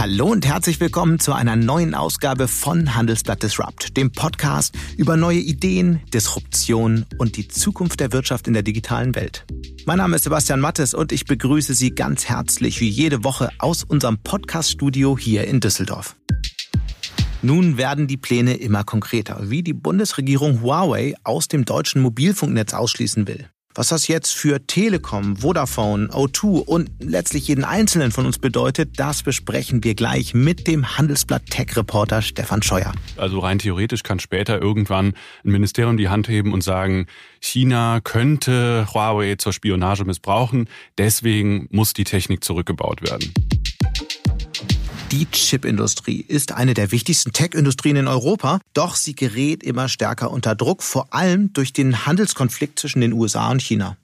Hallo und herzlich willkommen zu einer neuen Ausgabe von Handelsblatt Disrupt, dem Podcast über neue Ideen, Disruption und die Zukunft der Wirtschaft in der digitalen Welt. Mein Name ist Sebastian Mattes und ich begrüße Sie ganz herzlich wie jede Woche aus unserem Podcaststudio hier in Düsseldorf. Nun werden die Pläne immer konkreter, wie die Bundesregierung Huawei aus dem deutschen Mobilfunknetz ausschließen will. Was das jetzt für Telekom, Vodafone, O2 und letztlich jeden Einzelnen von uns bedeutet, das besprechen wir gleich mit dem Handelsblatt Tech-Reporter Stefan Scheuer. Also rein theoretisch kann später irgendwann ein Ministerium die Hand heben und sagen, China könnte Huawei zur Spionage missbrauchen, deswegen muss die Technik zurückgebaut werden. Die Chipindustrie ist eine der wichtigsten Tech-Industrien in Europa, doch sie gerät immer stärker unter Druck, vor allem durch den Handelskonflikt zwischen den USA und China.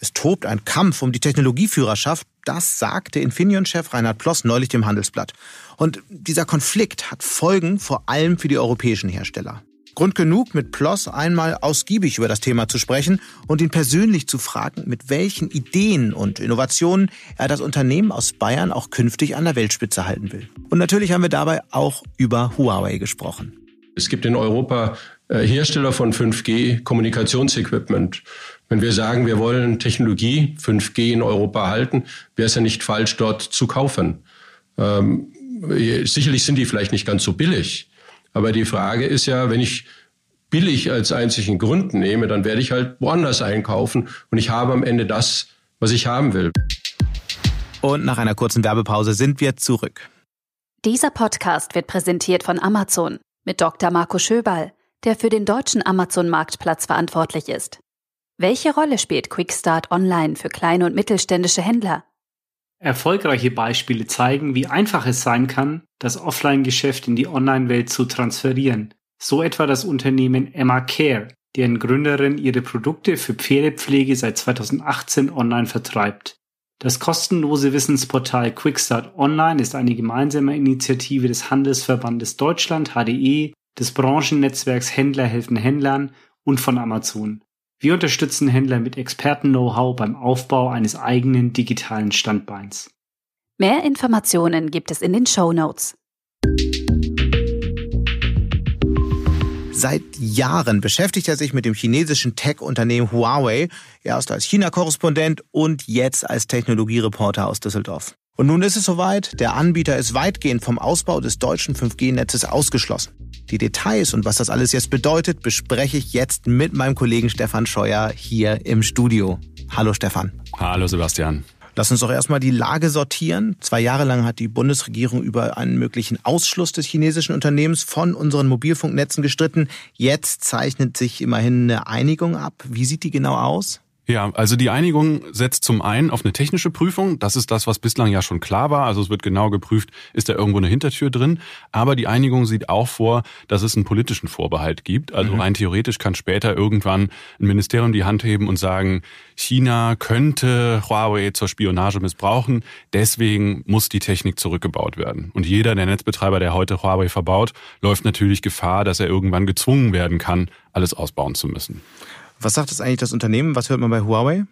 Es tobt ein Kampf um die Technologieführerschaft, das sagte Infineon-Chef Reinhard Ploss neulich dem Handelsblatt. Und dieser Konflikt hat Folgen vor allem für die europäischen Hersteller. Grund genug, mit Ploss einmal ausgiebig über das Thema zu sprechen und ihn persönlich zu fragen, mit welchen Ideen und Innovationen er das Unternehmen aus Bayern auch künftig an der Weltspitze halten will. Und natürlich haben wir dabei auch über Huawei gesprochen. Es gibt in Europa äh, Hersteller von 5G Kommunikationsequipment. Wenn wir sagen, wir wollen Technologie 5G in Europa halten, wäre es ja nicht falsch, dort zu kaufen. Ähm, sicherlich sind die vielleicht nicht ganz so billig, aber die Frage ist ja, wenn ich billig als einzigen Grund nehme, dann werde ich halt woanders einkaufen und ich habe am Ende das, was ich haben will. Und nach einer kurzen Werbepause sind wir zurück. Dieser Podcast wird präsentiert von Amazon mit Dr. Marco Schöbal, der für den deutschen Amazon-Marktplatz verantwortlich ist. Welche Rolle spielt Quickstart Online für kleine und mittelständische Händler? Erfolgreiche Beispiele zeigen, wie einfach es sein kann, das Offline-Geschäft in die Online-Welt zu transferieren. So etwa das Unternehmen Emma Care, deren Gründerin ihre Produkte für Pferdepflege seit 2018 online vertreibt. Das kostenlose Wissensportal Quickstart Online ist eine gemeinsame Initiative des Handelsverbandes Deutschland HDE, des Branchennetzwerks Händler helfen Händlern und von Amazon. Wir unterstützen Händler mit Experten-Know-how beim Aufbau eines eigenen digitalen Standbeins. Mehr Informationen gibt es in den Show Notes. Seit Jahren beschäftigt er sich mit dem chinesischen Tech-Unternehmen Huawei, erst als China-Korrespondent und jetzt als Technologiereporter aus Düsseldorf. Und nun ist es soweit, der Anbieter ist weitgehend vom Ausbau des deutschen 5G-Netzes ausgeschlossen. Die Details und was das alles jetzt bedeutet, bespreche ich jetzt mit meinem Kollegen Stefan Scheuer hier im Studio. Hallo Stefan. Hallo Sebastian. Lass uns doch erstmal die Lage sortieren. Zwei Jahre lang hat die Bundesregierung über einen möglichen Ausschluss des chinesischen Unternehmens von unseren Mobilfunknetzen gestritten. Jetzt zeichnet sich immerhin eine Einigung ab. Wie sieht die genau aus? Ja, also die Einigung setzt zum einen auf eine technische Prüfung. Das ist das, was bislang ja schon klar war. Also es wird genau geprüft, ist da irgendwo eine Hintertür drin. Aber die Einigung sieht auch vor, dass es einen politischen Vorbehalt gibt. Also mhm. rein theoretisch kann später irgendwann ein Ministerium die Hand heben und sagen, China könnte Huawei zur Spionage missbrauchen. Deswegen muss die Technik zurückgebaut werden. Und jeder der Netzbetreiber, der heute Huawei verbaut, läuft natürlich Gefahr, dass er irgendwann gezwungen werden kann, alles ausbauen zu müssen. Was sagt das eigentlich das Unternehmen? Was hört man bei Huawei?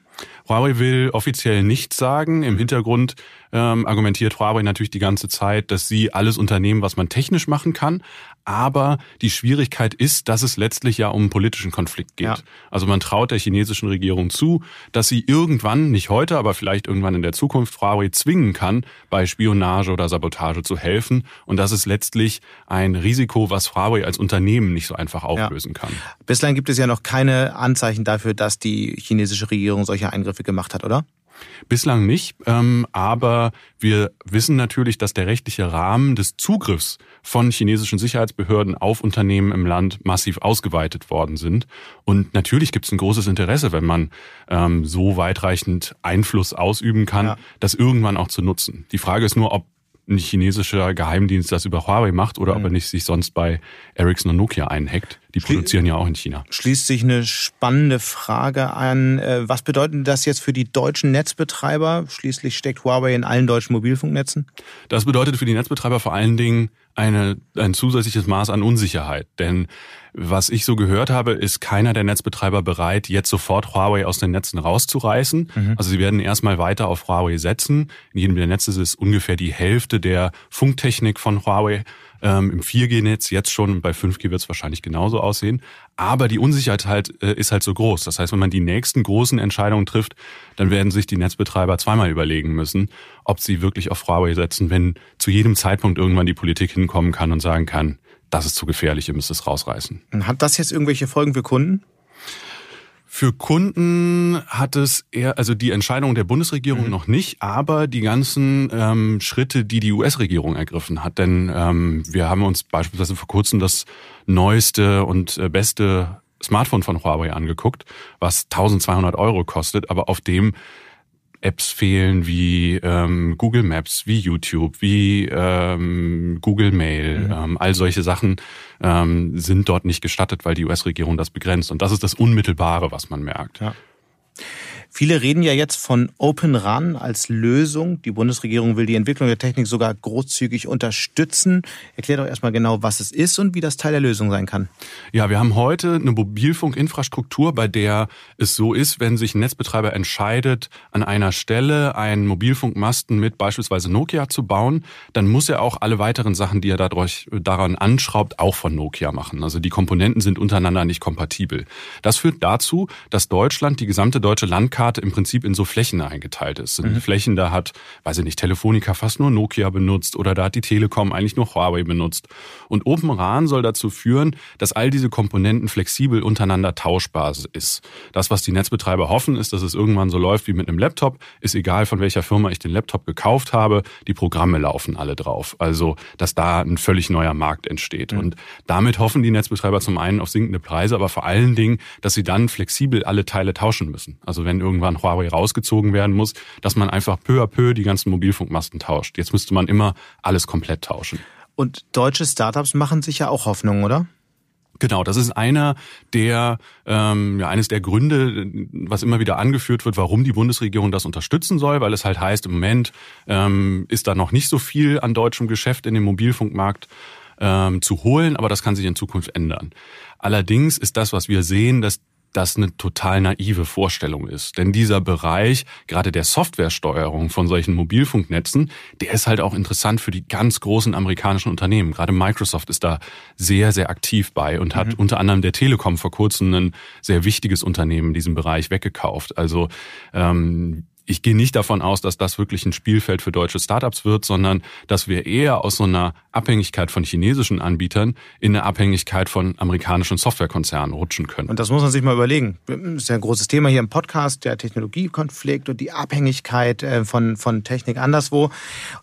Huawei will offiziell nichts sagen. Im Hintergrund ähm, argumentiert Huawei natürlich die ganze Zeit, dass sie alles unternehmen, was man technisch machen kann. Aber die Schwierigkeit ist, dass es letztlich ja um einen politischen Konflikt geht. Ja. Also man traut der chinesischen Regierung zu, dass sie irgendwann, nicht heute, aber vielleicht irgendwann in der Zukunft Huawei zwingen kann, bei Spionage oder Sabotage zu helfen. Und das ist letztlich ein Risiko, was Huawei als Unternehmen nicht so einfach auflösen ja. kann. Bislang gibt es ja noch keine Anzeichen dafür, dass die chinesische Regierung solche Eingriffe gemacht hat, oder? Bislang nicht, ähm, aber wir wissen natürlich, dass der rechtliche Rahmen des Zugriffs von chinesischen Sicherheitsbehörden auf Unternehmen im Land massiv ausgeweitet worden sind. Und natürlich gibt es ein großes Interesse, wenn man ähm, so weitreichend Einfluss ausüben kann, ja. das irgendwann auch zu nutzen. Die Frage ist nur, ob ein chinesischer Geheimdienst das über Huawei macht oder mhm. ob er nicht sich sonst bei Ericsson und Nokia einhackt. Die produzieren ja auch in China. Schließt sich eine spannende Frage an. Äh, was bedeutet das jetzt für die deutschen Netzbetreiber? Schließlich steckt Huawei in allen deutschen Mobilfunknetzen. Das bedeutet für die Netzbetreiber vor allen Dingen eine, ein zusätzliches Maß an Unsicherheit. Denn was ich so gehört habe, ist keiner der Netzbetreiber bereit, jetzt sofort Huawei aus den Netzen rauszureißen. Mhm. Also sie werden erstmal weiter auf Huawei setzen. In jedem der Netze ist ungefähr die Hälfte der Funktechnik von Huawei ähm, Im 4G-Netz jetzt schon, bei 5G wird es wahrscheinlich genauso aussehen. Aber die Unsicherheit halt äh, ist halt so groß. Das heißt, wenn man die nächsten großen Entscheidungen trifft, dann werden sich die Netzbetreiber zweimal überlegen müssen, ob sie wirklich auf Huawei setzen, wenn zu jedem Zeitpunkt irgendwann die Politik hinkommen kann und sagen kann, das ist zu gefährlich, ihr müsst es rausreißen. Hat das jetzt irgendwelche Folgen für Kunden? Für Kunden hat es eher, also die Entscheidung der Bundesregierung mhm. noch nicht, aber die ganzen ähm, Schritte, die die US-Regierung ergriffen hat. Denn ähm, wir haben uns beispielsweise vor kurzem das neueste und äh, beste Smartphone von Huawei angeguckt, was 1200 Euro kostet, aber auf dem Apps fehlen wie ähm, Google Maps, wie YouTube, wie ähm, Google Mail. Mhm. Ähm, all solche Sachen ähm, sind dort nicht gestattet, weil die US-Regierung das begrenzt. Und das ist das Unmittelbare, was man merkt. Ja. Viele reden ja jetzt von Open RAN als Lösung. Die Bundesregierung will die Entwicklung der Technik sogar großzügig unterstützen. Erklär doch erstmal genau, was es ist und wie das Teil der Lösung sein kann. Ja, wir haben heute eine Mobilfunkinfrastruktur, bei der es so ist, wenn sich ein Netzbetreiber entscheidet, an einer Stelle einen Mobilfunkmasten mit beispielsweise Nokia zu bauen, dann muss er auch alle weiteren Sachen, die er dadurch, daran anschraubt, auch von Nokia machen. Also die Komponenten sind untereinander nicht kompatibel. Das führt dazu, dass Deutschland, die gesamte deutsche Landkarte, Karte im Prinzip in so Flächen eingeteilt ist. Mhm. Flächen, da hat, weiß ich nicht, Telefonica fast nur Nokia benutzt oder da hat die Telekom eigentlich nur Huawei benutzt. Und Open RAN soll dazu führen, dass all diese Komponenten flexibel untereinander tauschbar ist. Das, was die Netzbetreiber hoffen, ist, dass es irgendwann so läuft wie mit einem Laptop. Ist egal, von welcher Firma ich den Laptop gekauft habe, die Programme laufen alle drauf. Also, dass da ein völlig neuer Markt entsteht. Mhm. Und damit hoffen die Netzbetreiber zum einen auf sinkende Preise, aber vor allen Dingen, dass sie dann flexibel alle Teile tauschen müssen. Also wenn irgendwann Huawei rausgezogen werden muss, dass man einfach peu à peu die ganzen Mobilfunkmasten tauscht. Jetzt müsste man immer alles komplett tauschen. Und deutsche Startups machen sich ja auch Hoffnung, oder? Genau, das ist einer der, ähm, ja, eines der Gründe, was immer wieder angeführt wird, warum die Bundesregierung das unterstützen soll, weil es halt heißt, im Moment ähm, ist da noch nicht so viel an deutschem Geschäft in dem Mobilfunkmarkt ähm, zu holen, aber das kann sich in Zukunft ändern. Allerdings ist das, was wir sehen, dass das eine total naive Vorstellung ist. Denn dieser Bereich, gerade der Softwaresteuerung von solchen Mobilfunknetzen, der ist halt auch interessant für die ganz großen amerikanischen Unternehmen. Gerade Microsoft ist da sehr, sehr aktiv bei und hat mhm. unter anderem der Telekom vor kurzem ein sehr wichtiges Unternehmen in diesem Bereich weggekauft. Also ähm, ich gehe nicht davon aus, dass das wirklich ein Spielfeld für deutsche Startups wird, sondern dass wir eher aus so einer Abhängigkeit von chinesischen Anbietern in eine Abhängigkeit von amerikanischen Softwarekonzernen rutschen können. Und das muss man sich mal überlegen. Das ist ja ein großes Thema hier im Podcast, der Technologiekonflikt und die Abhängigkeit äh, von, von Technik anderswo.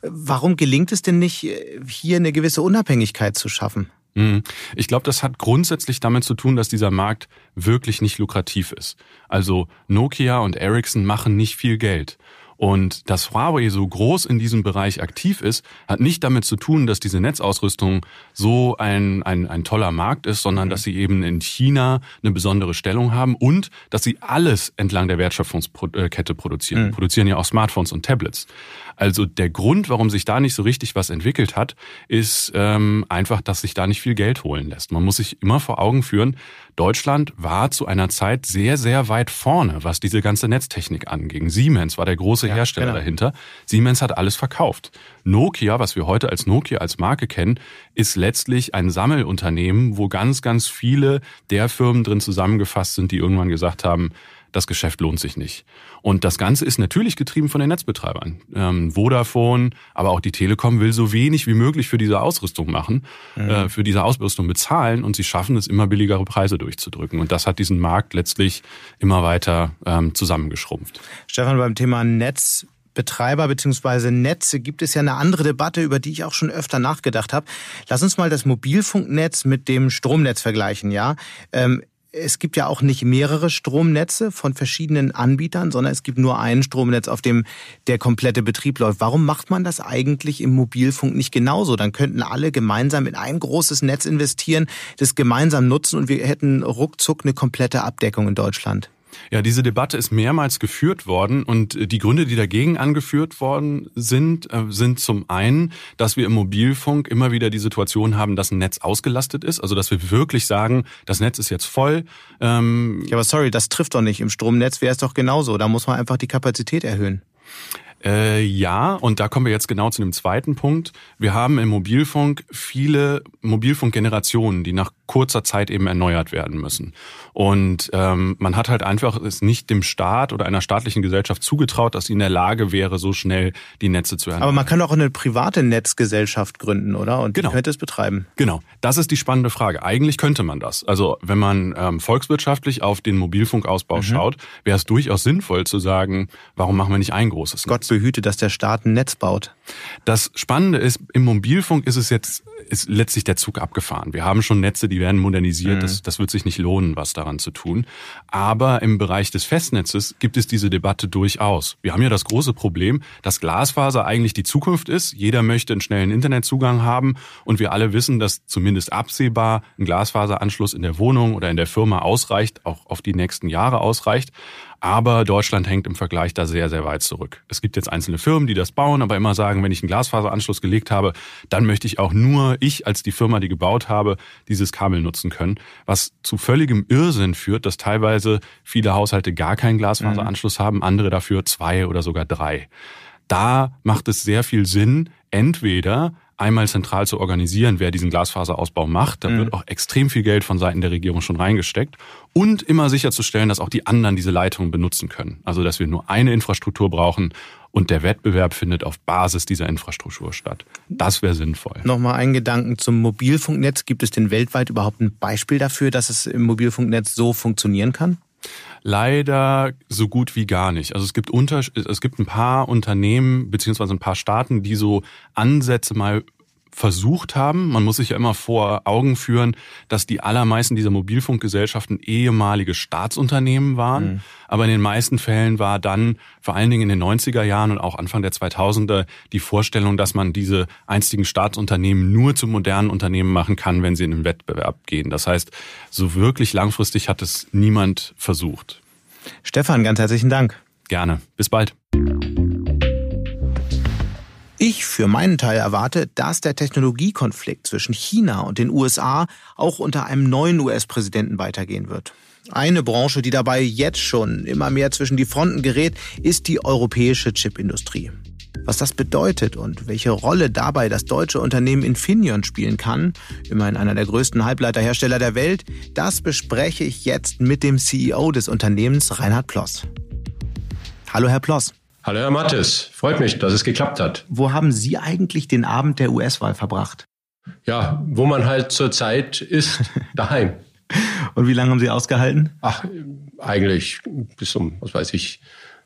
Warum gelingt es denn nicht, hier eine gewisse Unabhängigkeit zu schaffen? Mhm. Ich glaube, das hat grundsätzlich damit zu tun, dass dieser Markt wirklich nicht lukrativ ist. Also Nokia und Ericsson machen nicht viel Geld. Und dass Huawei so groß in diesem Bereich aktiv ist, hat nicht damit zu tun, dass diese Netzausrüstung so ein, ein, ein toller Markt ist, sondern mhm. dass sie eben in China eine besondere Stellung haben und dass sie alles entlang der Wertschöpfungskette produzieren. Mhm. Produzieren ja auch Smartphones und Tablets. Also der Grund, warum sich da nicht so richtig was entwickelt hat, ist ähm, einfach, dass sich da nicht viel Geld holen lässt. Man muss sich immer vor Augen führen, Deutschland war zu einer Zeit sehr, sehr weit vorne, was diese ganze Netztechnik anging. Siemens war der große ja, Hersteller genau. dahinter. Siemens hat alles verkauft. Nokia, was wir heute als Nokia als Marke kennen, ist letztlich ein Sammelunternehmen, wo ganz, ganz viele der Firmen drin zusammengefasst sind, die irgendwann gesagt haben, das Geschäft lohnt sich nicht. Und das Ganze ist natürlich getrieben von den Netzbetreibern. Ähm, Vodafone, aber auch die Telekom will so wenig wie möglich für diese Ausrüstung machen, mhm. äh, für diese Ausrüstung bezahlen und sie schaffen es immer billigere Preise durchzudrücken. Und das hat diesen Markt letztlich immer weiter ähm, zusammengeschrumpft. Stefan, beim Thema Netz Betreiber bzw. Netze gibt es ja eine andere Debatte, über die ich auch schon öfter nachgedacht habe. Lass uns mal das Mobilfunknetz mit dem Stromnetz vergleichen, ja. Ähm, es gibt ja auch nicht mehrere Stromnetze von verschiedenen Anbietern, sondern es gibt nur ein Stromnetz, auf dem der komplette Betrieb läuft. Warum macht man das eigentlich im Mobilfunk nicht genauso? Dann könnten alle gemeinsam in ein großes Netz investieren, das gemeinsam nutzen und wir hätten ruckzuck eine komplette Abdeckung in Deutschland. Ja, diese Debatte ist mehrmals geführt worden und äh, die Gründe, die dagegen angeführt worden sind, äh, sind zum einen, dass wir im Mobilfunk immer wieder die Situation haben, dass ein Netz ausgelastet ist, also dass wir wirklich sagen, das Netz ist jetzt voll. Ähm ja, aber sorry, das trifft doch nicht. Im Stromnetz wäre es doch genauso. Da muss man einfach die Kapazität erhöhen. Äh, ja, und da kommen wir jetzt genau zu dem zweiten Punkt. Wir haben im Mobilfunk viele Mobilfunkgenerationen, die nach kurzer Zeit eben erneuert werden müssen. Und ähm, man hat halt einfach es nicht dem Staat oder einer staatlichen Gesellschaft zugetraut, dass sie in der Lage wäre, so schnell die Netze zu erneuern. Aber man kann auch eine private Netzgesellschaft gründen, oder? Und genau. könnte es betreiben. Genau, das ist die spannende Frage. Eigentlich könnte man das. Also wenn man ähm, volkswirtschaftlich auf den Mobilfunkausbau mhm. schaut, wäre es durchaus sinnvoll zu sagen, warum machen wir nicht ein großes Netz? Gott behüte, dass der Staat ein Netz baut. Das Spannende ist, im Mobilfunk ist es jetzt ist letztlich der Zug abgefahren. Wir haben schon Netze, die werden modernisiert. Mhm. Das, das wird sich nicht lohnen, was daran zu tun. Aber im Bereich des Festnetzes gibt es diese Debatte durchaus. Wir haben ja das große Problem, dass Glasfaser eigentlich die Zukunft ist. Jeder möchte einen schnellen Internetzugang haben. Und wir alle wissen, dass zumindest absehbar ein Glasfaseranschluss in der Wohnung oder in der Firma ausreicht, auch auf die nächsten Jahre ausreicht. Aber Deutschland hängt im Vergleich da sehr, sehr weit zurück. Es gibt jetzt einzelne Firmen, die das bauen, aber immer sagen, wenn ich einen Glasfaseranschluss gelegt habe, dann möchte ich auch nur ich als die Firma, die gebaut habe, dieses Kabel nutzen können. Was zu völligem Irrsinn führt, dass teilweise viele Haushalte gar keinen Glasfaseranschluss mhm. haben, andere dafür zwei oder sogar drei. Da macht es sehr viel Sinn, entweder einmal zentral zu organisieren, wer diesen Glasfaserausbau macht. Da mhm. wird auch extrem viel Geld von Seiten der Regierung schon reingesteckt. Und immer sicherzustellen, dass auch die anderen diese Leitungen benutzen können. Also, dass wir nur eine Infrastruktur brauchen und der Wettbewerb findet auf Basis dieser Infrastruktur statt. Das wäre sinnvoll. Nochmal ein Gedanken zum Mobilfunknetz. Gibt es denn weltweit überhaupt ein Beispiel dafür, dass es im Mobilfunknetz so funktionieren kann? Leider so gut wie gar nicht. Also es gibt unter, es gibt ein paar Unternehmen beziehungsweise ein paar Staaten, die so Ansätze mal versucht haben. Man muss sich ja immer vor Augen führen, dass die allermeisten dieser Mobilfunkgesellschaften ehemalige Staatsunternehmen waren. Mhm. Aber in den meisten Fällen war dann, vor allen Dingen in den 90er Jahren und auch Anfang der 2000er, die Vorstellung, dass man diese einstigen Staatsunternehmen nur zu modernen Unternehmen machen kann, wenn sie in den Wettbewerb gehen. Das heißt, so wirklich langfristig hat es niemand versucht. Stefan, ganz herzlichen Dank. Gerne. Bis bald. Ich für meinen Teil erwarte, dass der Technologiekonflikt zwischen China und den USA auch unter einem neuen US-Präsidenten weitergehen wird. Eine Branche, die dabei jetzt schon immer mehr zwischen die Fronten gerät, ist die europäische Chipindustrie. Was das bedeutet und welche Rolle dabei das deutsche Unternehmen Infineon spielen kann, immerhin einer der größten Halbleiterhersteller der Welt, das bespreche ich jetzt mit dem CEO des Unternehmens, Reinhard Ploss. Hallo, Herr Ploss. Hallo Herr Mattes, freut mich, dass es geklappt hat. Wo haben Sie eigentlich den Abend der US-Wahl verbracht? Ja, wo man halt zur Zeit ist, daheim. Und wie lange haben Sie ausgehalten? Ach, eigentlich bis um, was weiß ich,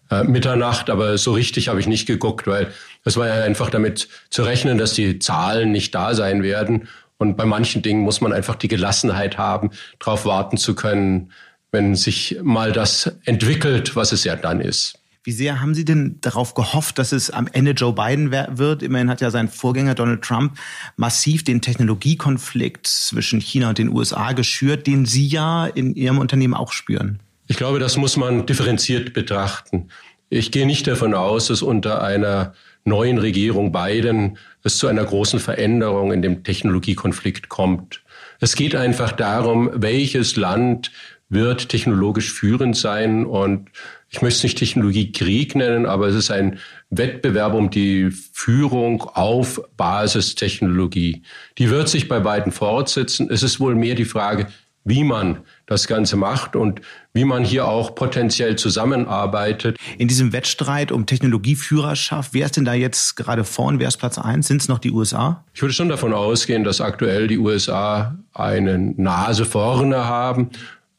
äh, Mitternacht, aber so richtig habe ich nicht geguckt, weil es war ja einfach damit zu rechnen, dass die Zahlen nicht da sein werden. Und bei manchen Dingen muss man einfach die Gelassenheit haben, darauf warten zu können, wenn sich mal das entwickelt, was es ja dann ist. Wie sehr haben Sie denn darauf gehofft, dass es am Ende Joe Biden wird? Immerhin hat ja sein Vorgänger Donald Trump massiv den Technologiekonflikt zwischen China und den USA geschürt, den Sie ja in Ihrem Unternehmen auch spüren. Ich glaube, das muss man differenziert betrachten. Ich gehe nicht davon aus, dass unter einer neuen Regierung Biden es zu einer großen Veränderung in dem Technologiekonflikt kommt. Es geht einfach darum, welches Land wird technologisch führend sein und ich möchte es nicht Technologiekrieg nennen, aber es ist ein Wettbewerb um die Führung auf Basistechnologie. Die wird sich bei beiden fortsetzen. Es ist wohl mehr die Frage, wie man das Ganze macht und wie man hier auch potenziell zusammenarbeitet. In diesem Wettstreit um Technologieführerschaft, wer ist denn da jetzt gerade vorn? Wer ist Platz eins? Sind es noch die USA? Ich würde schon davon ausgehen, dass aktuell die USA eine Nase vorne haben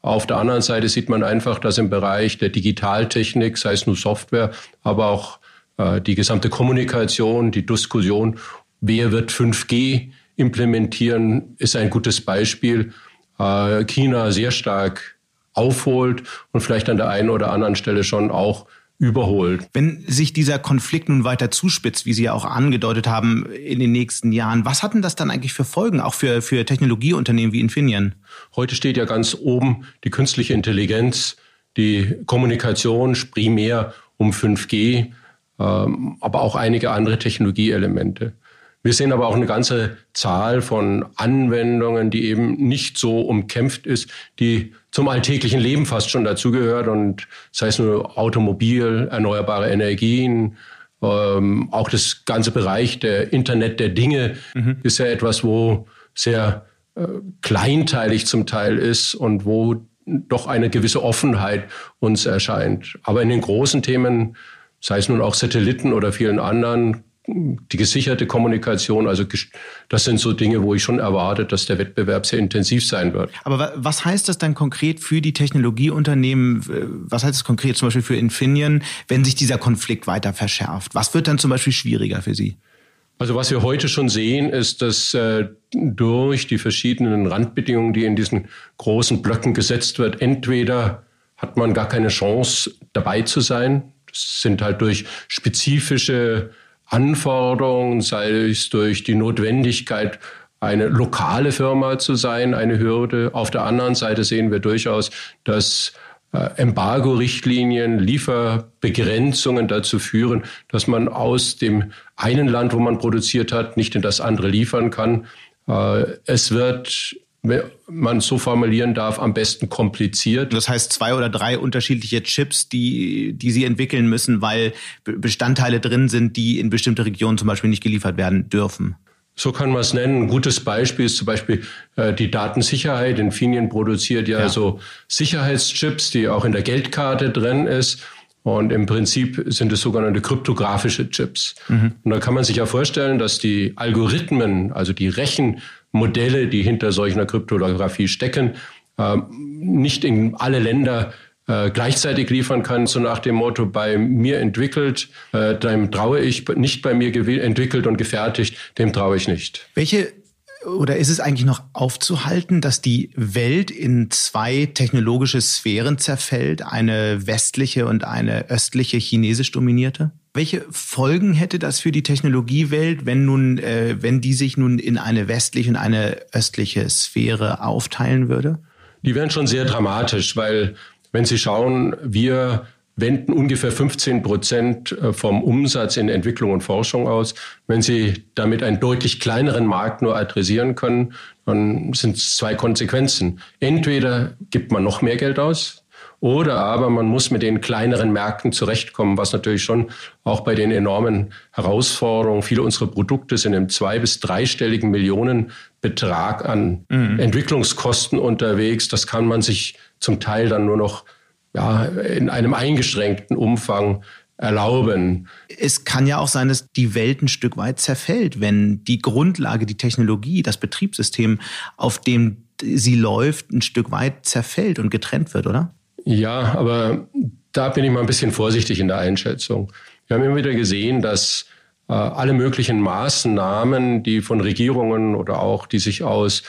auf der anderen Seite sieht man einfach, dass im Bereich der Digitaltechnik, sei es nur Software, aber auch äh, die gesamte Kommunikation, die Diskussion, wer wird 5G implementieren, ist ein gutes Beispiel. Äh, China sehr stark aufholt und vielleicht an der einen oder anderen Stelle schon auch überholt. Wenn sich dieser Konflikt nun weiter zuspitzt, wie Sie ja auch angedeutet haben, in den nächsten Jahren, was hat denn das dann eigentlich für Folgen, auch für, für Technologieunternehmen wie Infineon? Heute steht ja ganz oben die künstliche Intelligenz, die Kommunikation primär um 5G, ähm, aber auch einige andere Technologieelemente. Wir sehen aber auch eine ganze Zahl von Anwendungen, die eben nicht so umkämpft ist, die zum alltäglichen Leben fast schon dazugehört und sei es nur Automobil, erneuerbare Energien, ähm, auch das ganze Bereich der Internet der Dinge mhm. ist ja etwas, wo sehr äh, kleinteilig zum Teil ist und wo doch eine gewisse Offenheit uns erscheint. Aber in den großen Themen, sei es nun auch Satelliten oder vielen anderen, die gesicherte Kommunikation, also das sind so Dinge, wo ich schon erwarte, dass der Wettbewerb sehr intensiv sein wird. Aber was heißt das dann konkret für die Technologieunternehmen? Was heißt das konkret zum Beispiel für Infineon, wenn sich dieser Konflikt weiter verschärft? Was wird dann zum Beispiel schwieriger für Sie? Also was wir heute schon sehen, ist, dass äh, durch die verschiedenen Randbedingungen, die in diesen großen Blöcken gesetzt wird, entweder hat man gar keine Chance dabei zu sein. Das sind halt durch spezifische Anforderungen, sei es durch die Notwendigkeit, eine lokale Firma zu sein, eine Hürde. Auf der anderen Seite sehen wir durchaus, dass äh, Embargo-Richtlinien, Lieferbegrenzungen dazu führen, dass man aus dem einen Land, wo man produziert hat, nicht in das andere liefern kann. Äh, es wird wenn man so formulieren darf, am besten kompliziert. Das heißt zwei oder drei unterschiedliche Chips, die, die Sie entwickeln müssen, weil Bestandteile drin sind, die in bestimmte Regionen zum Beispiel nicht geliefert werden dürfen. So kann man es nennen. Ein gutes Beispiel ist zum Beispiel äh, die Datensicherheit. Infineon produziert ja, ja so Sicherheitschips, die auch in der Geldkarte drin ist. Und im Prinzip sind es sogenannte kryptografische Chips. Mhm. Und da kann man sich ja vorstellen, dass die Algorithmen, also die Rechen, Modelle, die hinter solcher Kryptographie stecken, äh, nicht in alle Länder äh, gleichzeitig liefern kann, so nach dem Motto, bei mir entwickelt, äh, dem traue ich, nicht bei mir entwickelt und gefertigt, dem traue ich nicht. Welche oder ist es eigentlich noch aufzuhalten, dass die Welt in zwei technologische Sphären zerfällt, eine westliche und eine östliche chinesisch dominierte? Welche Folgen hätte das für die Technologiewelt, wenn nun, äh, wenn die sich nun in eine westliche und eine östliche Sphäre aufteilen würde? Die wären schon sehr dramatisch, weil wenn Sie schauen, wir wenden ungefähr 15 Prozent äh, vom Umsatz in Entwicklung und Forschung aus. Wenn Sie damit einen deutlich kleineren Markt nur adressieren können, dann sind es zwei Konsequenzen. Entweder gibt man noch mehr Geld aus, oder aber man muss mit den kleineren Märkten zurechtkommen, was natürlich schon auch bei den enormen Herausforderungen, viele unserer Produkte sind im zwei- bis dreistelligen Millionenbetrag an mhm. Entwicklungskosten unterwegs. Das kann man sich zum Teil dann nur noch ja, in einem eingeschränkten Umfang erlauben. Es kann ja auch sein, dass die Welt ein Stück weit zerfällt, wenn die Grundlage, die Technologie, das Betriebssystem, auf dem sie läuft, ein Stück weit zerfällt und getrennt wird, oder? Ja, aber da bin ich mal ein bisschen vorsichtig in der Einschätzung. Wir haben immer wieder gesehen, dass äh, alle möglichen Maßnahmen, die von Regierungen oder auch die sich aus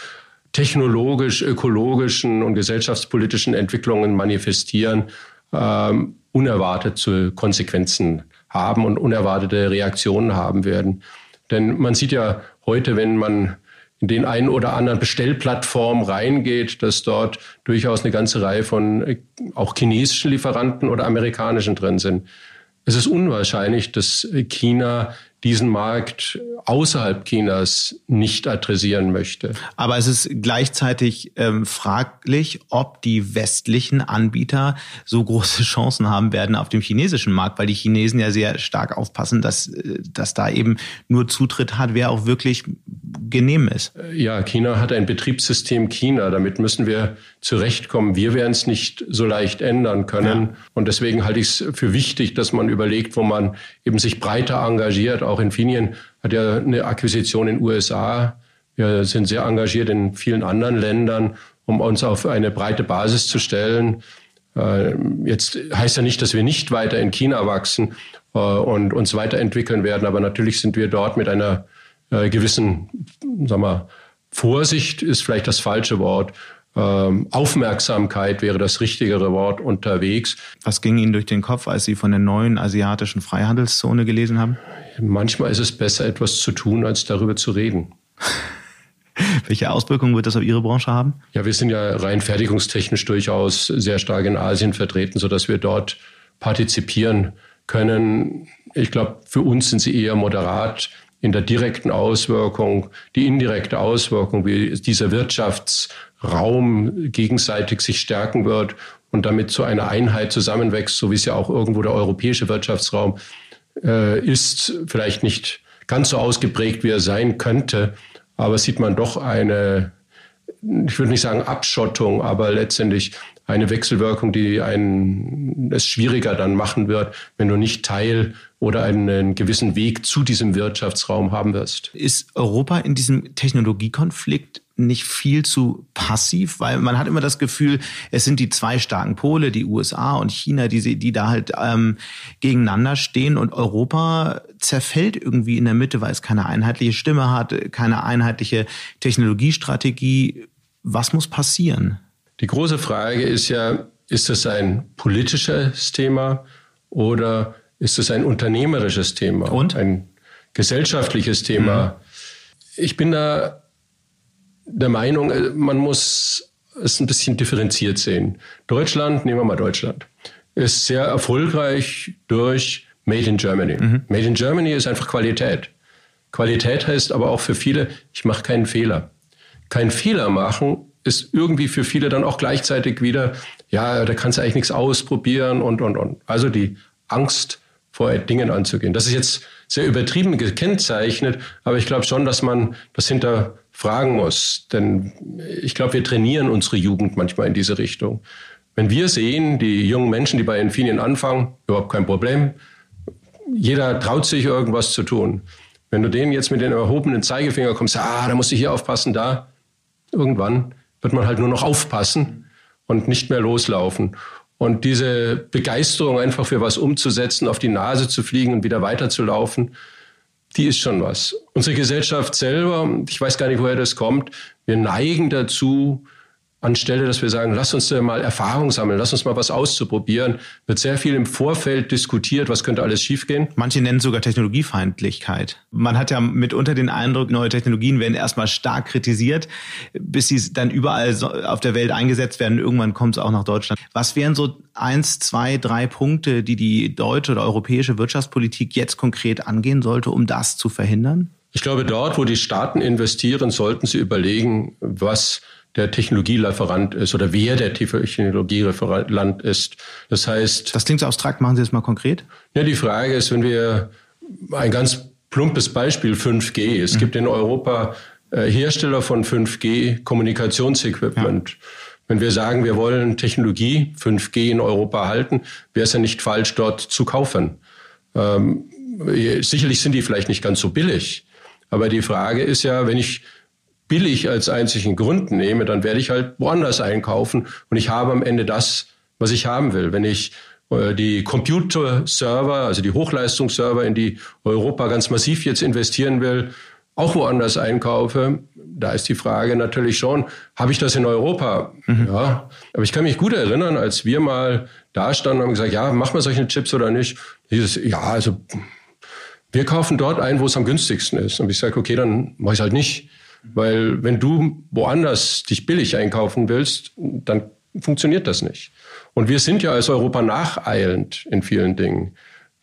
technologisch, ökologischen und gesellschaftspolitischen Entwicklungen manifestieren, ähm, unerwartete Konsequenzen haben und unerwartete Reaktionen haben werden. Denn man sieht ja heute, wenn man den einen oder anderen Bestellplattform reingeht, dass dort durchaus eine ganze Reihe von äh, auch chinesischen Lieferanten oder amerikanischen drin sind. Es ist unwahrscheinlich, dass China diesen Markt außerhalb Chinas nicht adressieren möchte. Aber es ist gleichzeitig ähm, fraglich, ob die westlichen Anbieter so große Chancen haben werden auf dem chinesischen Markt, weil die Chinesen ja sehr stark aufpassen, dass, äh, dass da eben nur Zutritt hat, wer auch wirklich genehm ist. Ja, China hat ein Betriebssystem China. Damit müssen wir zurechtkommen. Wir werden es nicht so leicht ändern können. Ja. Und deswegen halte ich es für wichtig, dass man überlegt, wo man eben sich breiter engagiert, auch Infineon hat ja eine Akquisition in den USA. Wir sind sehr engagiert in vielen anderen Ländern, um uns auf eine breite Basis zu stellen. Äh, jetzt heißt ja nicht, dass wir nicht weiter in China wachsen äh, und uns weiterentwickeln werden, aber natürlich sind wir dort mit einer äh, gewissen, sag mal, Vorsicht ist vielleicht das falsche Wort, Aufmerksamkeit wäre das richtigere Wort unterwegs. Was ging Ihnen durch den Kopf, als Sie von der neuen asiatischen Freihandelszone gelesen haben? Manchmal ist es besser, etwas zu tun, als darüber zu reden. Welche Auswirkungen wird das auf Ihre Branche haben? Ja, wir sind ja rein fertigungstechnisch durchaus sehr stark in Asien vertreten, sodass wir dort partizipieren können. Ich glaube, für uns sind sie eher moderat in der direkten Auswirkung, die indirekte Auswirkung, wie dieser Wirtschaftsraum gegenseitig sich stärken wird und damit zu einer Einheit zusammenwächst, so wie es ja auch irgendwo der europäische Wirtschaftsraum äh, ist, vielleicht nicht ganz so ausgeprägt, wie er sein könnte, aber sieht man doch eine, ich würde nicht sagen Abschottung, aber letztendlich eine Wechselwirkung, die einen es schwieriger dann machen wird, wenn du nicht Teil oder einen gewissen Weg zu diesem Wirtschaftsraum haben wirst. Ist Europa in diesem Technologiekonflikt nicht viel zu passiv, weil man hat immer das Gefühl, es sind die zwei starken Pole, die USA und China, die, die da halt ähm, gegeneinander stehen und Europa zerfällt irgendwie in der Mitte, weil es keine einheitliche Stimme hat, keine einheitliche Technologiestrategie. Was muss passieren? Die große Frage ist ja, ist es ein politisches Thema oder ist es ein unternehmerisches Thema? Und? Ein gesellschaftliches Thema? Mhm. Ich bin da der Meinung, äh, man muss es ein bisschen differenziert sehen. Deutschland, nehmen wir mal Deutschland, ist sehr erfolgreich durch Made in Germany. Mhm. Made in Germany ist einfach Qualität. Qualität heißt aber auch für viele, ich mache keinen Fehler. Kein Fehler machen ist irgendwie für viele dann auch gleichzeitig wieder, ja, da kannst du eigentlich nichts ausprobieren und, und, und. Also die Angst vor Dingen anzugehen. Das ist jetzt sehr übertrieben gekennzeichnet, aber ich glaube schon, dass man das hinterfragen muss. Denn ich glaube, wir trainieren unsere Jugend manchmal in diese Richtung. Wenn wir sehen, die jungen Menschen, die bei Infineon anfangen, überhaupt kein Problem. Jeder traut sich irgendwas zu tun. Wenn du denen jetzt mit den erhobenen Zeigefinger kommst, ah, da musst du hier aufpassen, da, irgendwann wird man halt nur noch aufpassen und nicht mehr loslaufen. Und diese Begeisterung, einfach für was umzusetzen, auf die Nase zu fliegen und wieder weiterzulaufen, die ist schon was. Unsere Gesellschaft selber, ich weiß gar nicht, woher das kommt, wir neigen dazu, anstelle, dass wir sagen, lass uns mal Erfahrung sammeln, lass uns mal was auszuprobieren, wird sehr viel im Vorfeld diskutiert, was könnte alles schiefgehen. Manche nennen sogar Technologiefeindlichkeit. Man hat ja mitunter den Eindruck, neue Technologien werden erstmal stark kritisiert, bis sie dann überall auf der Welt eingesetzt werden. Irgendwann kommt es auch nach Deutschland. Was wären so eins, zwei, drei Punkte, die die deutsche oder europäische Wirtschaftspolitik jetzt konkret angehen sollte, um das zu verhindern? Ich glaube, dort, wo die Staaten investieren, sollten sie überlegen, was der Technologielieferant ist oder wer der Technologiereferent ist. Das heißt. Das klingt so abstrakt, machen Sie das mal konkret? Ja, die Frage ist, wenn wir ein ganz plumpes Beispiel 5G. Es mhm. gibt in Europa äh, Hersteller von 5G Kommunikationsequipment. Ja. Wenn wir sagen, wir wollen Technologie 5G in Europa halten, wäre es ja nicht falsch, dort zu kaufen. Ähm, sicherlich sind die vielleicht nicht ganz so billig. Aber die Frage ist ja, wenn ich billig als einzigen Grund nehme, dann werde ich halt woanders einkaufen und ich habe am Ende das, was ich haben will. Wenn ich äh, die Computerserver, also die Hochleistungsserver, in die Europa ganz massiv jetzt investieren will, auch woanders einkaufe, da ist die Frage natürlich schon, habe ich das in Europa? Mhm. Ja, aber ich kann mich gut erinnern, als wir mal da standen und haben gesagt, ja, machen wir solche Chips oder nicht? Dieses, ja, also wir kaufen dort ein, wo es am günstigsten ist. Und ich sage, okay, dann mache ich es halt nicht. Weil wenn du woanders dich billig einkaufen willst, dann funktioniert das nicht. Und wir sind ja als Europa nacheilend in vielen Dingen.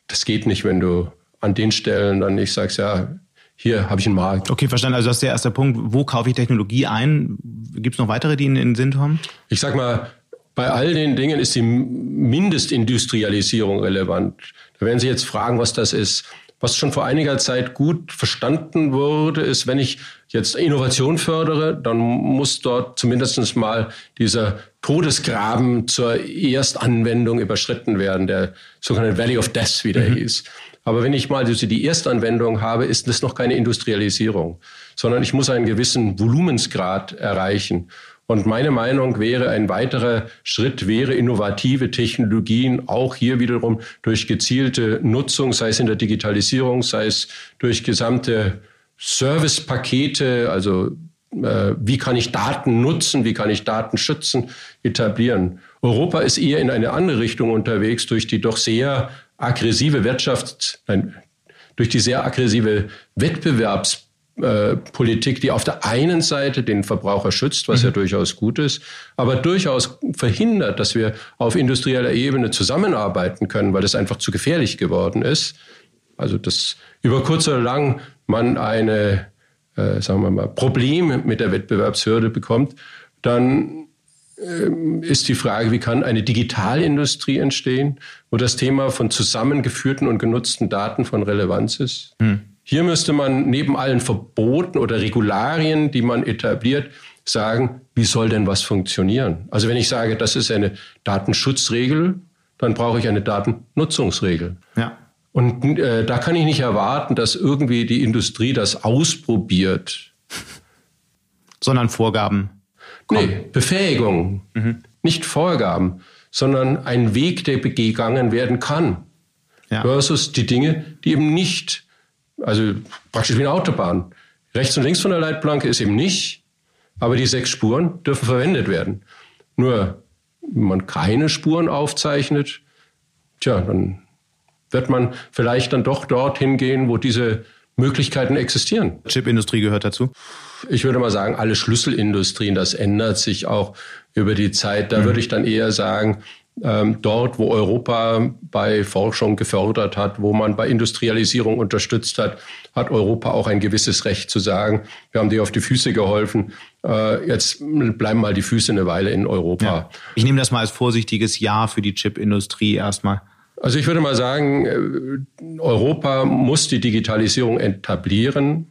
Das geht nicht, wenn du an den Stellen dann nicht sagst, ja, hier habe ich einen Markt. Okay, verstanden. Also das ist der erste Punkt. Wo kaufe ich Technologie ein? Gibt es noch weitere, die Ihnen in den Sinn kommen? Ich sag mal, bei all den Dingen ist die Mindestindustrialisierung relevant. Da werden Sie jetzt fragen, was das ist. Was schon vor einiger Zeit gut verstanden wurde, ist, wenn ich jetzt Innovation fördere, dann muss dort zumindest mal dieser Todesgraben zur Erstanwendung überschritten werden, der sogenannte Valley of Death, wie der mhm. hieß. Aber wenn ich mal die Erstanwendung habe, ist das noch keine Industrialisierung, sondern ich muss einen gewissen Volumensgrad erreichen. Und meine Meinung wäre, ein weiterer Schritt wäre, innovative Technologien auch hier wiederum durch gezielte Nutzung, sei es in der Digitalisierung, sei es durch gesamte Servicepakete, also äh, wie kann ich Daten nutzen, wie kann ich Daten schützen, etablieren. Europa ist eher in eine andere Richtung unterwegs durch die doch sehr aggressive Wirtschafts, nein, durch die sehr aggressive Wettbewerbspolitik, die auf der einen Seite den Verbraucher schützt, was mhm. ja durchaus gut ist, aber durchaus verhindert, dass wir auf industrieller Ebene zusammenarbeiten können, weil das einfach zu gefährlich geworden ist. Also dass über kurz oder lang man eine, äh, sagen wir mal, Problem mit der Wettbewerbshürde bekommt, dann ähm, ist die Frage, wie kann eine Digitalindustrie entstehen, wo das Thema von zusammengeführten und genutzten Daten von Relevanz ist. Hm. Hier müsste man neben allen Verboten oder Regularien, die man etabliert, sagen, wie soll denn was funktionieren? Also wenn ich sage, das ist eine Datenschutzregel, dann brauche ich eine Datennutzungsregel. Ja. Und äh, da kann ich nicht erwarten, dass irgendwie die Industrie das ausprobiert. Sondern Vorgaben Komm. Nee, Befähigung, mhm. nicht Vorgaben, sondern ein Weg, der gegangen werden kann. Ja. Versus die Dinge, die eben nicht, also praktisch wie eine Autobahn. Rechts und links von der Leitplanke ist eben nicht, aber die sechs Spuren dürfen verwendet werden. Nur, wenn man keine Spuren aufzeichnet, tja, dann wird man vielleicht dann doch dorthin gehen, wo diese Möglichkeiten existieren. Chipindustrie gehört dazu? Ich würde mal sagen, alle Schlüsselindustrien, das ändert sich auch über die Zeit. Da mhm. würde ich dann eher sagen, dort, wo Europa bei Forschung gefördert hat, wo man bei Industrialisierung unterstützt hat, hat Europa auch ein gewisses Recht zu sagen, wir haben dir auf die Füße geholfen, äh, jetzt bleiben mal die Füße eine Weile in Europa. Ja. Ich nehme das mal als vorsichtiges Ja für die Chipindustrie erstmal. Also ich würde mal sagen, äh, Europa muss die Digitalisierung etablieren.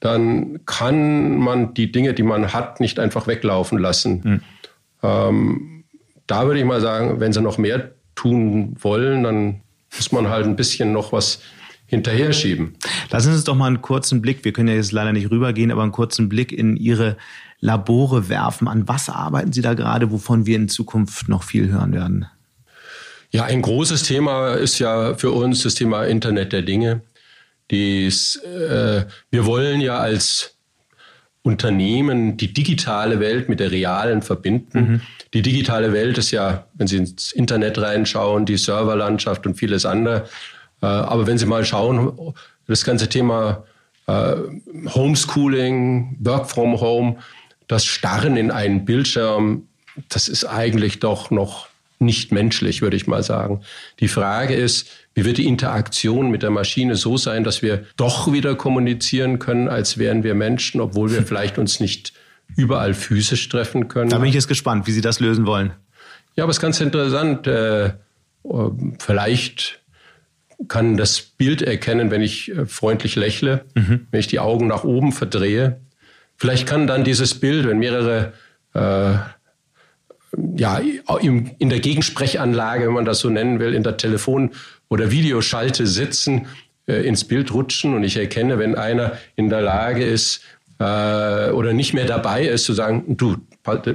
Dann kann man die Dinge, die man hat, nicht einfach weglaufen lassen. Mhm. Ähm, da würde ich mal sagen, wenn sie noch mehr tun wollen, dann muss man halt ein bisschen noch was hinterher schieben. Lassen Sie uns doch mal einen kurzen Blick, wir können ja jetzt leider nicht rübergehen, aber einen kurzen Blick in Ihre Labore werfen. An was arbeiten Sie da gerade, wovon wir in Zukunft noch viel hören werden? Ja, ein großes Thema ist ja für uns das Thema Internet der Dinge. Dies, äh, wir wollen ja als Unternehmen die digitale Welt mit der realen verbinden. Mhm. Die digitale Welt ist ja, wenn Sie ins Internet reinschauen, die Serverlandschaft und vieles andere. Äh, aber wenn Sie mal schauen, das ganze Thema äh, Homeschooling, Work from Home, das Starren in einen Bildschirm, das ist eigentlich doch noch nicht menschlich, würde ich mal sagen. Die Frage ist, wie wird die Interaktion mit der Maschine so sein, dass wir doch wieder kommunizieren können, als wären wir Menschen, obwohl wir vielleicht uns nicht überall physisch treffen können. Da bin ich jetzt gespannt, wie Sie das lösen wollen. Ja, aber es ist ganz interessant. Äh, vielleicht kann das Bild erkennen, wenn ich äh, freundlich lächle, mhm. wenn ich die Augen nach oben verdrehe. Vielleicht kann dann dieses Bild, wenn mehrere äh, ja, in der Gegensprechanlage, wenn man das so nennen will, in der Telefon- oder Videoschalte sitzen, äh, ins Bild rutschen und ich erkenne, wenn einer in der Lage ist äh, oder nicht mehr dabei ist, zu sagen, du,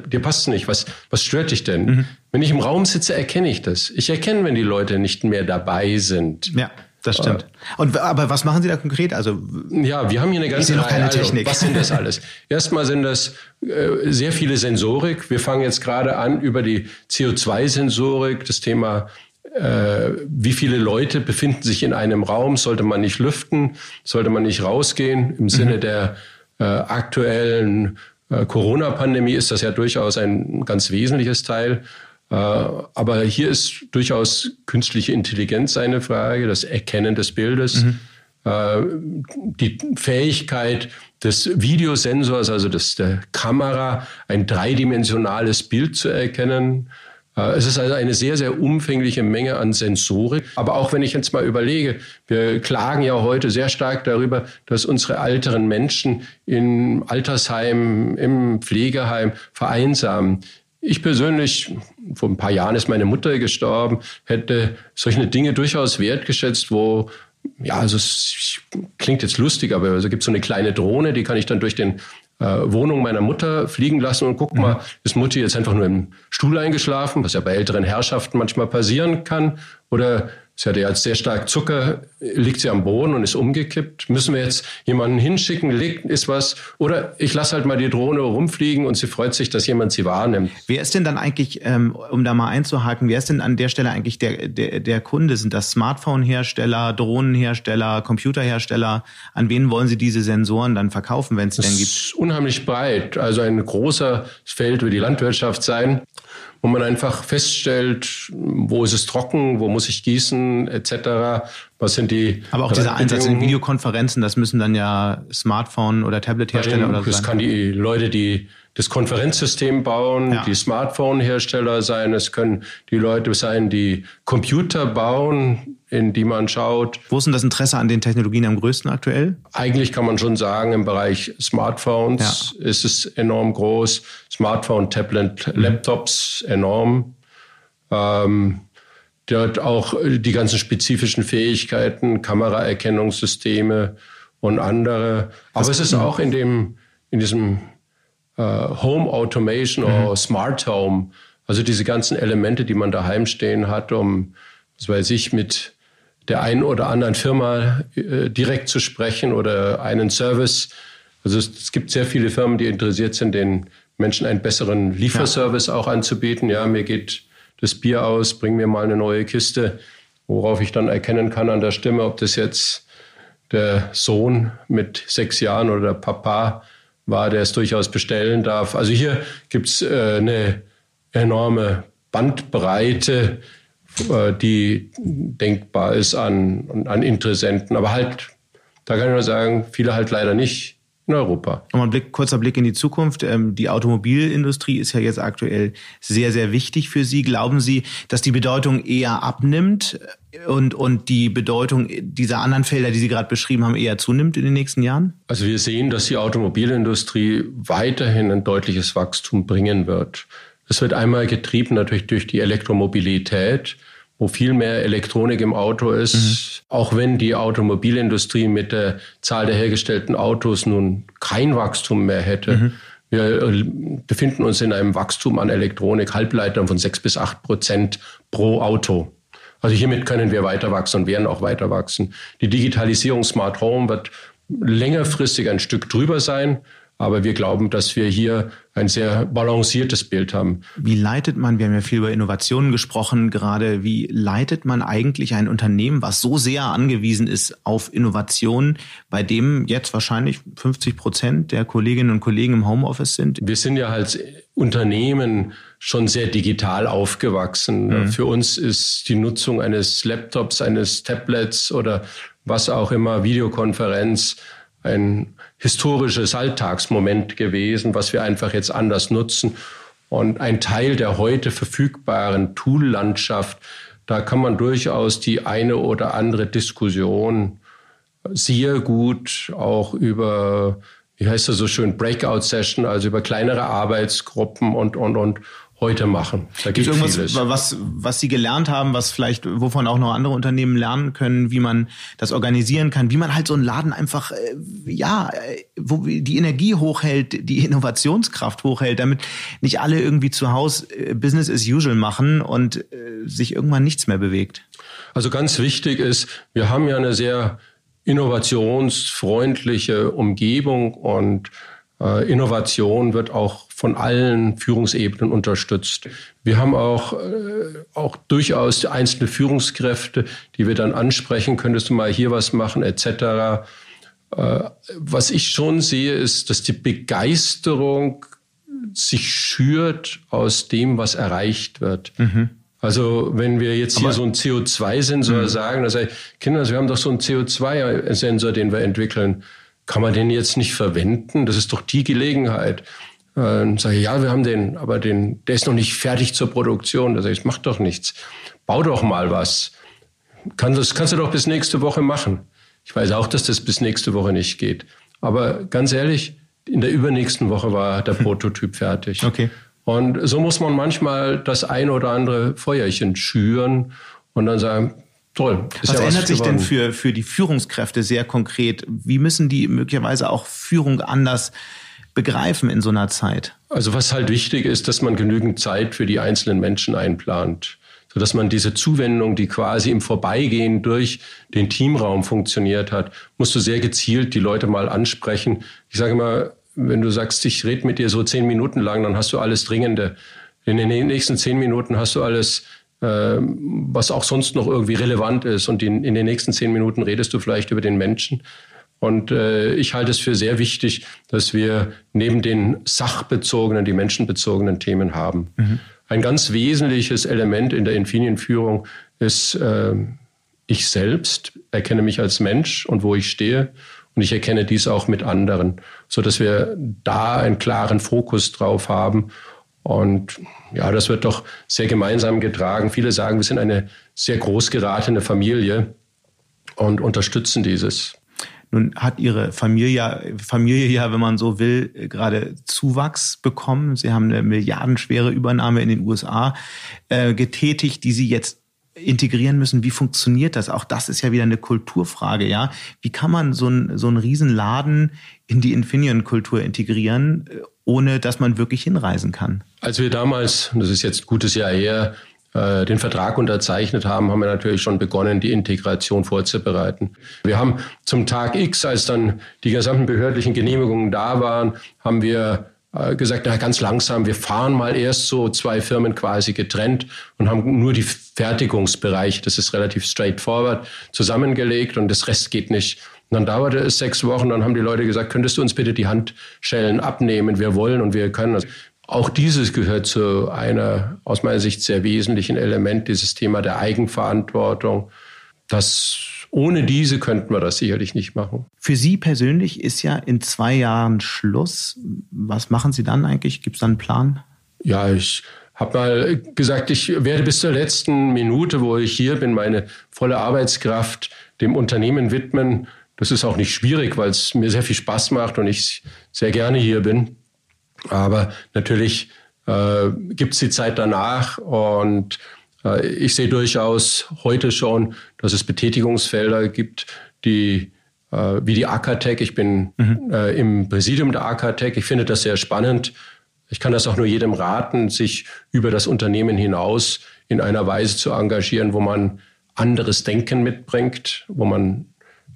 dir passt nicht, was, was stört dich denn? Mhm. Wenn ich im Raum sitze, erkenne ich das. Ich erkenne, wenn die Leute nicht mehr dabei sind. Ja. Das stimmt. Und aber was machen Sie da konkret? Also ja, wir haben hier eine ganze noch keine Technik. Also, was sind das alles? Erstmal sind das äh, sehr viele Sensorik. Wir fangen jetzt gerade an über die CO2-Sensorik, das Thema äh, wie viele Leute befinden sich in einem Raum? Sollte man nicht lüften? Sollte man nicht rausgehen? Im Sinne mhm. der äh, aktuellen äh, Corona-Pandemie ist das ja durchaus ein ganz wesentliches Teil. Äh, aber hier ist durchaus künstliche Intelligenz eine Frage, das Erkennen des Bildes, mhm. Äh, die Fähigkeit des Videosensors, also des, der Kamera, ein dreidimensionales Bild zu erkennen. Äh, es ist also eine sehr, sehr umfängliche Menge an Sensorik. Aber auch wenn ich jetzt mal überlege, wir klagen ja heute sehr stark darüber, dass unsere älteren Menschen im Altersheim, im Pflegeheim vereinsamen. Ich persönlich, vor ein paar Jahren ist meine Mutter gestorben, hätte solche Dinge durchaus wertgeschätzt, wo, ja, also es klingt jetzt lustig, aber es gibt so eine kleine Drohne, die kann ich dann durch den Wohnung meiner Mutter fliegen lassen und guck mhm. mal, ist Mutti jetzt einfach nur im Stuhl eingeschlafen, was ja bei älteren Herrschaften manchmal passieren kann, oder Sie hatte jetzt sehr stark Zucker, liegt sie am Boden und ist umgekippt. Müssen wir jetzt jemanden hinschicken, liegt, ist was? Oder ich lasse halt mal die Drohne rumfliegen und sie freut sich, dass jemand sie wahrnimmt. Wer ist denn dann eigentlich, ähm, um da mal einzuhaken, wer ist denn an der Stelle eigentlich der, der, der Kunde? Sind das Smartphone-Hersteller, Drohnenhersteller, Computerhersteller? An wen wollen Sie diese Sensoren dann verkaufen, wenn es denn gibt? Das ist unheimlich breit. Also ein großer Feld wird die Landwirtschaft sein wo man einfach feststellt, wo ist es trocken, wo muss ich gießen, etc. Was sind die? Aber auch dieser Einsatz in Videokonferenzen, das müssen dann ja Smartphone- oder Tablet-Hersteller oder so Das kann die Leute, die das Konferenzsystem bauen, ja. die Smartphone-Hersteller sein, es können die Leute sein, die Computer bauen, in die man schaut. Wo ist denn das Interesse an den Technologien am größten aktuell? Eigentlich kann man schon sagen, im Bereich Smartphones ja. ist es enorm groß. Smartphone, Tablet, mhm. Laptops enorm. Ähm, dort auch die ganzen spezifischen Fähigkeiten, Kameraerkennungssysteme und andere. Aber es ist auch in dem, in diesem äh, Home Automation mhm. oder Smart Home, also diese ganzen Elemente, die man daheim stehen hat, um, was weiß ich, mit der einen oder anderen Firma äh, direkt zu sprechen oder einen Service. Also es, es, gibt sehr viele Firmen, die interessiert sind, den Menschen einen besseren Lieferservice ja. auch anzubieten. Ja, mir geht das Bier aus, bring mir mal eine neue Kiste, worauf ich dann erkennen kann an der Stimme, ob das jetzt der Sohn mit sechs Jahren oder der Papa war, der es durchaus bestellen darf. Also hier gibt's äh, eine enorme Bandbreite, äh, die denkbar ist an, an Interessenten. Aber halt, da kann ich nur sagen, viele halt leider nicht in Europa. Nochmal ein Blick, kurzer Blick in die Zukunft. Ähm, die Automobilindustrie ist ja jetzt aktuell sehr, sehr wichtig für Sie. Glauben Sie, dass die Bedeutung eher abnimmt und, und die Bedeutung dieser anderen Felder, die Sie gerade beschrieben haben, eher zunimmt in den nächsten Jahren? Also wir sehen, dass die Automobilindustrie weiterhin ein deutliches Wachstum bringen wird. Es wird einmal getrieben natürlich durch die Elektromobilität, wo viel mehr Elektronik im Auto ist. Mhm. Auch wenn die Automobilindustrie mit der Zahl der hergestellten Autos nun kein Wachstum mehr hätte. Mhm. Wir äh, befinden uns in einem Wachstum an Elektronik, Halbleitern von sechs bis acht Prozent pro Auto. Also hiermit können wir weiter wachsen und werden auch weiter wachsen. Die Digitalisierung Smart Home wird längerfristig ein Stück drüber sein. Aber wir glauben, dass wir hier ein sehr balanciertes Bild haben. Wie leitet man, wir haben ja viel über Innovationen gesprochen gerade, wie leitet man eigentlich ein Unternehmen, was so sehr angewiesen ist auf Innovationen, bei dem jetzt wahrscheinlich 50 Prozent der Kolleginnen und Kollegen im Homeoffice sind? Wir sind ja als Unternehmen schon sehr digital aufgewachsen. Mhm. Für uns ist die Nutzung eines Laptops, eines Tablets oder was auch immer, Videokonferenz, ein historisches Alltagsmoment gewesen, was wir einfach jetzt anders nutzen. Und ein Teil der heute verfügbaren Tool-Landschaft, da kann man durchaus die eine oder andere Diskussion sehr gut auch über, wie heißt das so schön, Breakout-Session, also über kleinere Arbeitsgruppen und, und, und heute machen. Da gibt es irgendwas, vieles. was, was Sie gelernt haben, was vielleicht, wovon auch noch andere Unternehmen lernen können, wie man das organisieren kann, wie man halt so einen Laden einfach, äh, ja, äh, wo die Energie hochhält, die Innovationskraft hochhält, damit nicht alle irgendwie zu Hause äh, Business as usual machen und sich irgendwann nichts mehr bewegt. Also ganz wichtig ist, wir haben ja eine sehr innovationsfreundliche Umgebung und Innovation wird auch von allen Führungsebenen unterstützt. Wir haben auch, äh, auch durchaus einzelne Führungskräfte, die wir dann ansprechen, könntest du mal hier was machen, etc. Äh, was ich schon sehe, ist, dass die Begeisterung sich schürt aus dem, was erreicht wird. Mhm. Also wenn wir jetzt hier Aber so einen CO2-Sensor mhm. sagen, dann sage ich, Kinder, wir haben doch so einen CO2-Sensor, den wir entwickeln kann man den jetzt nicht verwenden? Das ist doch die Gelegenheit. Äh, dann sage ich, ja, wir haben den, aber den, der ist noch nicht fertig zur Produktion. Da sage ich, macht doch nichts. Bau doch mal was. Kann, das kannst du doch bis nächste Woche machen. Ich weiß auch, dass das bis nächste Woche nicht geht. Aber ganz ehrlich, in der übernächsten Woche war der Prototyp fertig. Okay. Und so muss man manchmal das ein oder andere Feuerchen schüren und dann sagen, toll. was ja ändert was sich denn für, für die Führungskräfte sehr konkret? Wie müssen die möglicherweise auch Führung anders begreifen in so einer Zeit? Also was halt wichtig ist, dass man genügend Zeit für die einzelnen Menschen einplant. sodass man diese Zuwendung, die quasi im Vorbeigehen durch den Teamraum funktioniert hat, musst du sehr gezielt die Leute mal ansprechen. Ich sage immer, wenn du sagst, ich rede mit dir so zehn Minuten lang, dann hast du alles Dringende. In den nächsten zehn Minuten hast du alles, äh, was auch sonst noch irgendwie relevant ist. Und in, in den nächsten zehn Minuten redest du vielleicht über den Menschen. Und äh, ich halte es für sehr wichtig, dass wir neben den sachbezogenen, die menschenbezogenen Themen haben. Mhm. Ein ganz wesentliches Element in der Infinien-Führung ist, äh, ich selbst erkenne mich als Mensch und wo ich stehe. Und ich erkenne dies auch mit anderen, so dass wir da einen klaren Fokus drauf haben. Und ja, das wird doch sehr gemeinsam getragen. Viele sagen, wir sind eine sehr groß geratene Familie und unterstützen dieses. Nun hat Ihre Familie, Familie ja, wenn man so will, gerade Zuwachs bekommen. Sie haben eine milliardenschwere Übernahme in den USA äh, getätigt, die Sie jetzt integrieren müssen. Wie funktioniert das? Auch das ist ja wieder eine Kulturfrage, ja. Wie kann man so ein so einen Riesenladen in die Infineon-Kultur integrieren, äh, ohne dass man wirklich hinreisen kann? Als wir damals, das ist jetzt ein gutes Jahr her, äh, den Vertrag unterzeichnet haben, haben wir natürlich schon begonnen, die Integration vorzubereiten. Wir haben zum Tag X, als dann die gesamten behördlichen Genehmigungen da waren, haben wir äh, gesagt, na, ganz langsam, wir fahren mal erst so zwei Firmen quasi getrennt und haben nur die Fertigungsbereiche, das ist relativ straightforward, zusammengelegt und das Rest geht nicht. Und dann dauerte es sechs Wochen, dann haben die Leute gesagt, könntest du uns bitte die Handschellen abnehmen? Wir wollen und wir können. Auch dieses gehört zu einer aus meiner Sicht sehr wesentlichen Element, dieses Thema der Eigenverantwortung. Das ohne diese könnten wir das sicherlich nicht machen. Für Sie persönlich ist ja in zwei Jahren Schluss. Was machen Sie dann eigentlich? Gibt es dann einen Plan? Ja, ich habe mal gesagt, ich werde bis zur letzten Minute, wo ich hier bin, meine volle Arbeitskraft dem Unternehmen widmen. Das ist auch nicht schwierig, weil es mir sehr viel Spaß macht und ich sehr gerne hier bin. Aber natürlich äh, gibt es die Zeit danach und äh, ich sehe durchaus heute schon, dass es Betätigungsfelder gibt, die äh, wie die Akatech. Ich bin mhm. äh, im Präsidium der Akatech. Ich finde das sehr spannend. Ich kann das auch nur jedem raten, sich über das Unternehmen hinaus in einer Weise zu engagieren, wo man anderes Denken mitbringt, wo man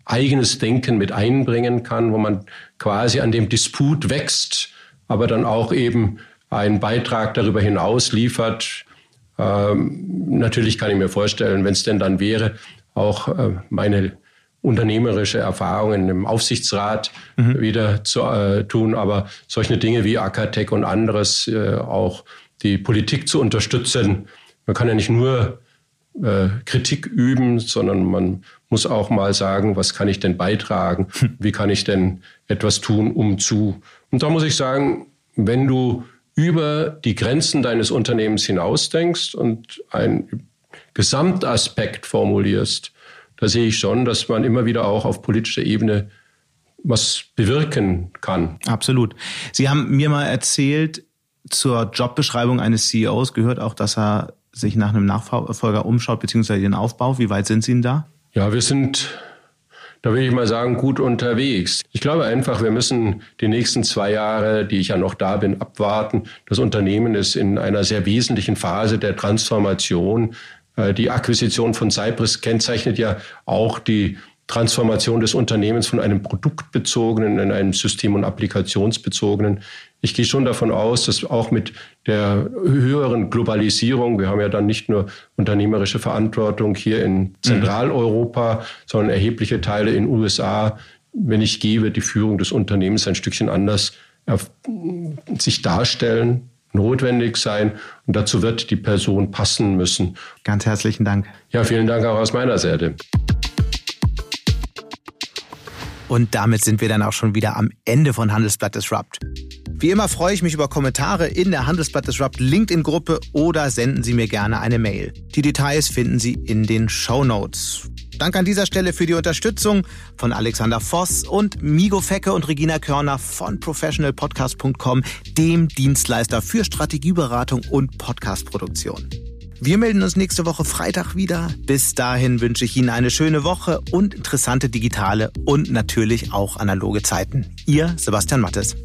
eigenes Denken mit einbringen kann, wo man quasi an dem Disput wächst aber dann auch eben einen Beitrag darüber hinaus liefert. Ähm, natürlich kann ich mir vorstellen, wenn es denn dann wäre, auch äh, meine unternehmerische Erfahrungen im Aufsichtsrat mhm. wieder zu äh, tun, aber solche Dinge wie Akatec und anderes, äh, auch die Politik zu unterstützen. Man kann ja nicht nur äh, Kritik üben, sondern man muss auch mal sagen, was kann ich denn beitragen? Wie kann ich denn etwas tun, um zu und da muss ich sagen, wenn du über die Grenzen deines Unternehmens hinausdenkst und einen Gesamtaspekt formulierst, da sehe ich schon, dass man immer wieder auch auf politischer Ebene was bewirken kann. Absolut. Sie haben mir mal erzählt, zur Jobbeschreibung eines CEOs gehört auch, dass er sich nach einem Nachfolger umschaut, beziehungsweise den Aufbau. Wie weit sind Sie denn da? Ja, wir sind da will ich mal sagen, gut unterwegs. Ich glaube einfach, wir müssen die nächsten zwei Jahre, die ich ja noch da bin, abwarten. Das Unternehmen ist in einer sehr wesentlichen Phase der Transformation. Äh, die Akquisition von Cypress kennzeichnet ja auch die Transformation des Unternehmens von einem produktbezogenen in einem system- und applikationsbezogenen. Ich gehe schon davon aus, dass auch mit der höheren Globalisierung, wir haben ja dann nicht nur unternehmerische Verantwortung hier in Zentraleuropa, mhm. sondern erhebliche Teile in USA, wenn ich gehe, wird die Führung des Unternehmens ein Stückchen anders sich darstellen, notwendig sein und dazu wird die Person passen müssen. Ganz herzlichen Dank. Ja, vielen Dank auch aus meiner Seite. Und damit sind wir dann auch schon wieder am Ende von Handelsblatt Disrupt. Wie immer freue ich mich über Kommentare in der Handelsblatt Disrupt LinkedIn-Gruppe oder senden Sie mir gerne eine Mail. Die Details finden Sie in den Show Notes. Danke an dieser Stelle für die Unterstützung von Alexander Voss und Migo Fecke und Regina Körner von professionalpodcast.com, dem Dienstleister für Strategieberatung und Podcastproduktion. Wir melden uns nächste Woche Freitag wieder. Bis dahin wünsche ich Ihnen eine schöne Woche und interessante digitale und natürlich auch analoge Zeiten. Ihr Sebastian Mattes.